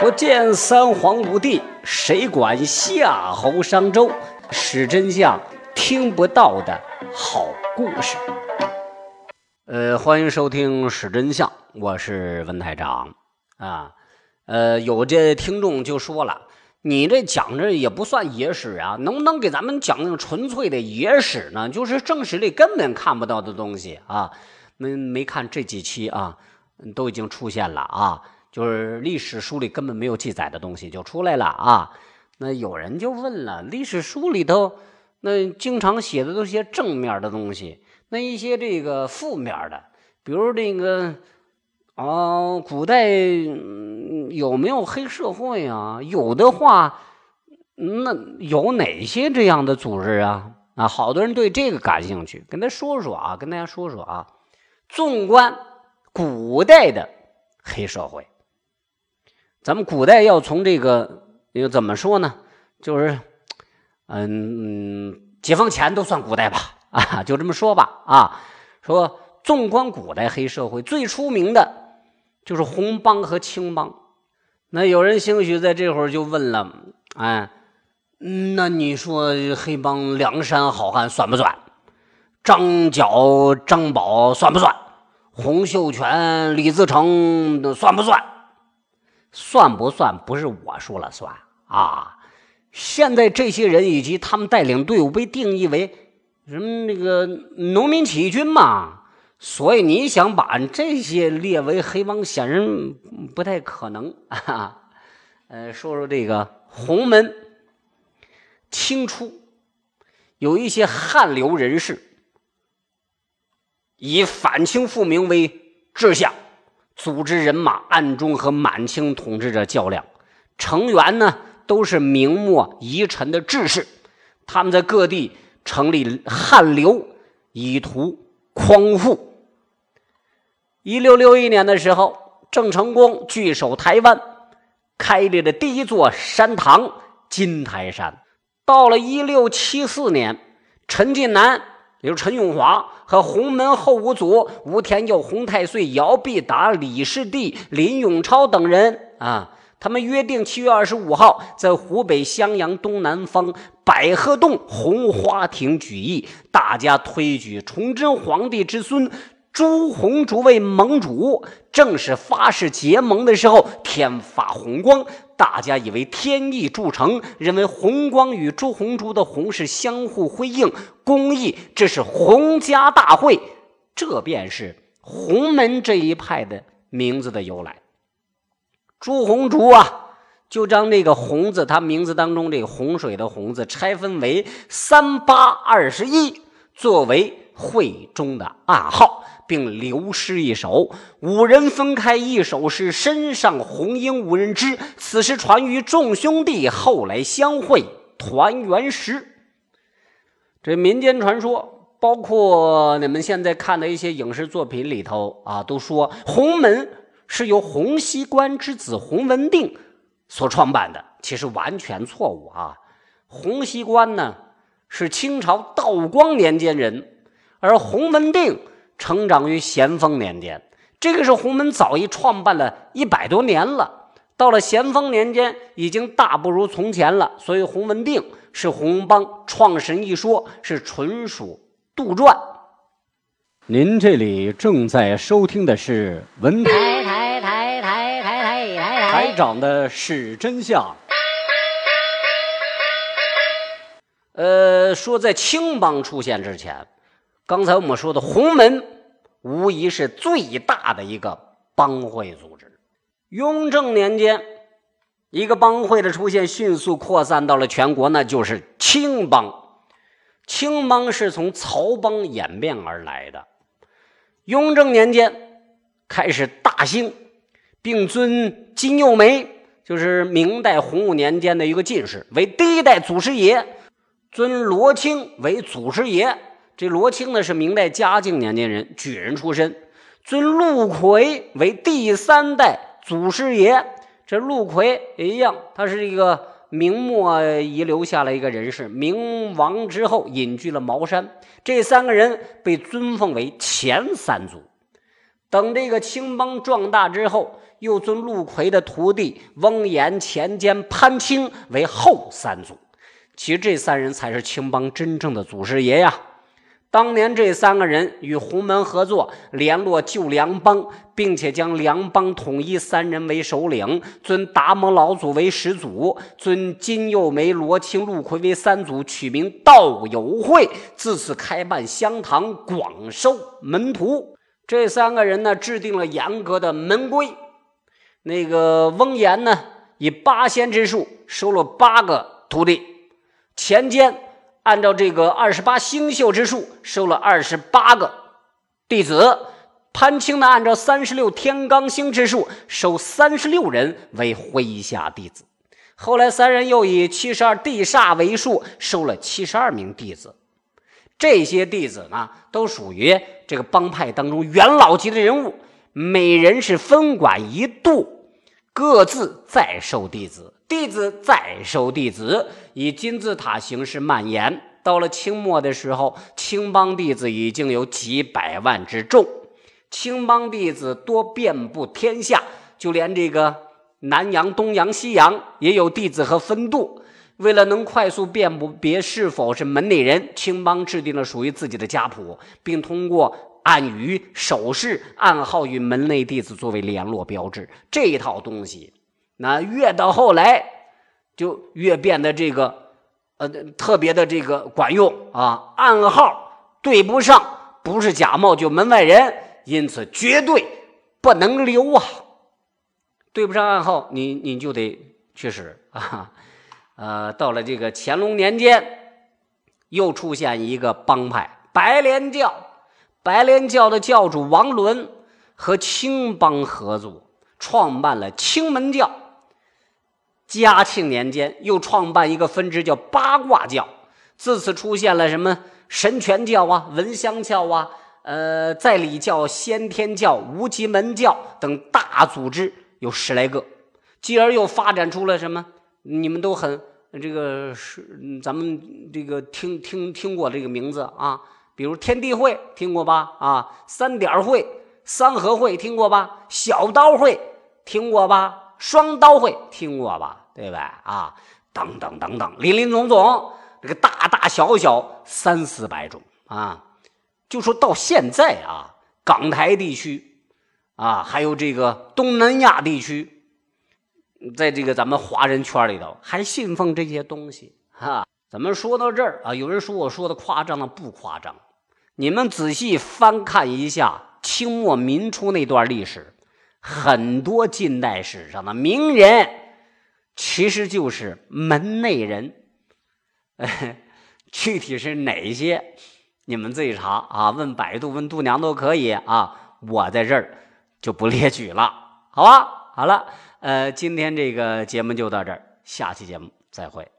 不见三皇五帝，谁管夏侯商周？史真相听不到的好故事。呃，欢迎收听《史真相》，我是文台长啊。呃，有这听众就说了，你这讲着也不算野史啊，能不能给咱们讲讲纯粹的野史呢？就是正史里根本看不到的东西啊。没没看这几期啊，都已经出现了啊。就是历史书里根本没有记载的东西就出来了啊！那有人就问了：历史书里头那经常写的都是些正面的东西，那一些这个负面的，比如这个啊，古代有没有黑社会啊？有的话，那有哪些这样的组织啊？啊，好多人对这个感兴趣，跟他说说啊，跟大家说说啊。纵观古代的黑社会。咱们古代要从这个，又怎么说呢？就是，嗯，解放前都算古代吧，啊，就这么说吧，啊，说纵观古代黑社会最出名的，就是红帮和青帮。那有人兴许在这会儿就问了，哎，那你说黑帮梁山好汉算不算？张角、张宝算不算？洪秀全、李自成算不算？算不算？不是我说了算啊！现在这些人以及他们带领队伍被定义为什么？那个农民起义军嘛。所以你想把这些列为黑帮，显然不太可能啊。呃，说说这个洪门，清初有一些汉流人士，以反清复明为志向。组织人马暗中和满清统治者较量，成员呢都是明末遗臣的志士，他们在各地成立汉流，以图匡复。一六六一年的时候，郑成功据守台湾，开立了第一座山堂金台山。到了一六七四年，陈近南。比如陈永华和洪门后五祖吴天佑、洪太岁、姚必达、李世弟、林永超等人啊，他们约定七月二十五号在湖北襄阳东南方百合洞红花亭举义，大家推举崇祯皇帝之孙。朱红烛为盟主，正是发誓结盟的时候，天发红光，大家以为天意铸成，认为红光与朱红珠的红是相互辉映，公益，这是洪家大会，这便是洪门这一派的名字的由来。朱红烛啊，就将这个“红”字，他名字当中这个洪水的“洪”字拆分为三八二十一，作为会中的暗号。并留诗一首，五人分开一首诗，身上红缨无人知。此时传于众兄弟，后来相会团圆时。这民间传说，包括你们现在看的一些影视作品里头啊，都说洪门是由洪熙官之子洪文定所创办的，其实完全错误啊！洪熙官呢是清朝道光年间人，而洪文定。成长于咸丰年间，这个时候洪门早已创办了一百多年了。到了咸丰年间，已经大不如从前了。所以洪文定是洪帮创始人一说是纯属杜撰。您这里正在收听的是文台台台台台台台台长的史真相。呃，说在青帮出现之前。刚才我们说的洪门，无疑是最大的一个帮会组织。雍正年间，一个帮会的出现，迅速扩散到了全国，那就是青帮。青帮是从曹帮演变而来的。雍正年间开始大兴，并尊金幼梅，就是明代洪武年间的一个进士，为第一代祖师爷；尊罗青为祖师爷。这罗青呢是明代嘉靖年间人，举人出身，尊陆奎为第三代祖师爷。这陆奎也一样，他是一个明末遗留下来一个人士，明亡之后隐居了茅山。这三个人被尊奉为前三祖。等这个青帮壮大之后，又尊陆奎的徒弟翁岩、钱坚、潘青为后三祖。其实这三人才是青帮真正的祖师爷呀。当年这三个人与洪门合作，联络救梁帮，并且将梁帮统一三人为首领，尊达摩老祖为始祖，尊金佑梅、罗青、陆奎为三祖，取名道友会，自此开办香堂，广收门徒。这三个人呢，制定了严格的门规。那个翁岩呢，以八仙之术收了八个徒弟，钱坚。按照这个二十八星宿之数，收了二十八个弟子。潘青呢，按照三十六天罡星之数，收三十六人为麾下弟子。后来三人又以七十二地煞为数，收了七十二名弟子。这些弟子呢，都属于这个帮派当中元老级的人物，每人是分管一度，各自再收弟子。弟子再收弟子，以金字塔形式蔓延。到了清末的时候，青帮弟子已经有几百万之众。青帮弟子多遍布天下，就连这个南洋、东洋、西洋也有弟子和分度。为了能快速辨别是否是门内人，青帮制定了属于自己的家谱，并通过暗语、手势、暗号与门内弟子作为联络标志。这一套东西。那越到后来，就越变得这个，呃，特别的这个管用啊！暗号对不上，不是假冒就门外人，因此绝对不能留啊！对不上暗号，你你就得去使啊！呃，到了这个乾隆年间，又出现一个帮派——白莲教。白莲教的教主王伦和青帮合作，创办了青门教。嘉庆年间，又创办一个分支，叫八卦教。自此出现了什么神权教啊、文香教啊、呃在理教、先天教、无极门教等大组织有十来个。继而又发展出了什么？你们都很这个是咱们这个听听听过这个名字啊？比如天地会听过吧？啊，三点会、三合会听过吧？小刀会听过吧？双刀会听过吧？对吧？啊，等等等等，林林总总，这个大大小小三四百种啊。就说到现在啊，港台地区啊，还有这个东南亚地区，在这个咱们华人圈里头，还信奉这些东西哈。咱们说到这儿啊，有人说我说的夸张了，不夸张。你们仔细翻看一下清末民初那段历史，很多近代史上的名人。其实就是门内人，具体是哪些，你们自己查啊，问百度、问度娘都可以啊。我在这儿就不列举了，好吧？好了，呃，今天这个节目就到这儿，下期节目再会。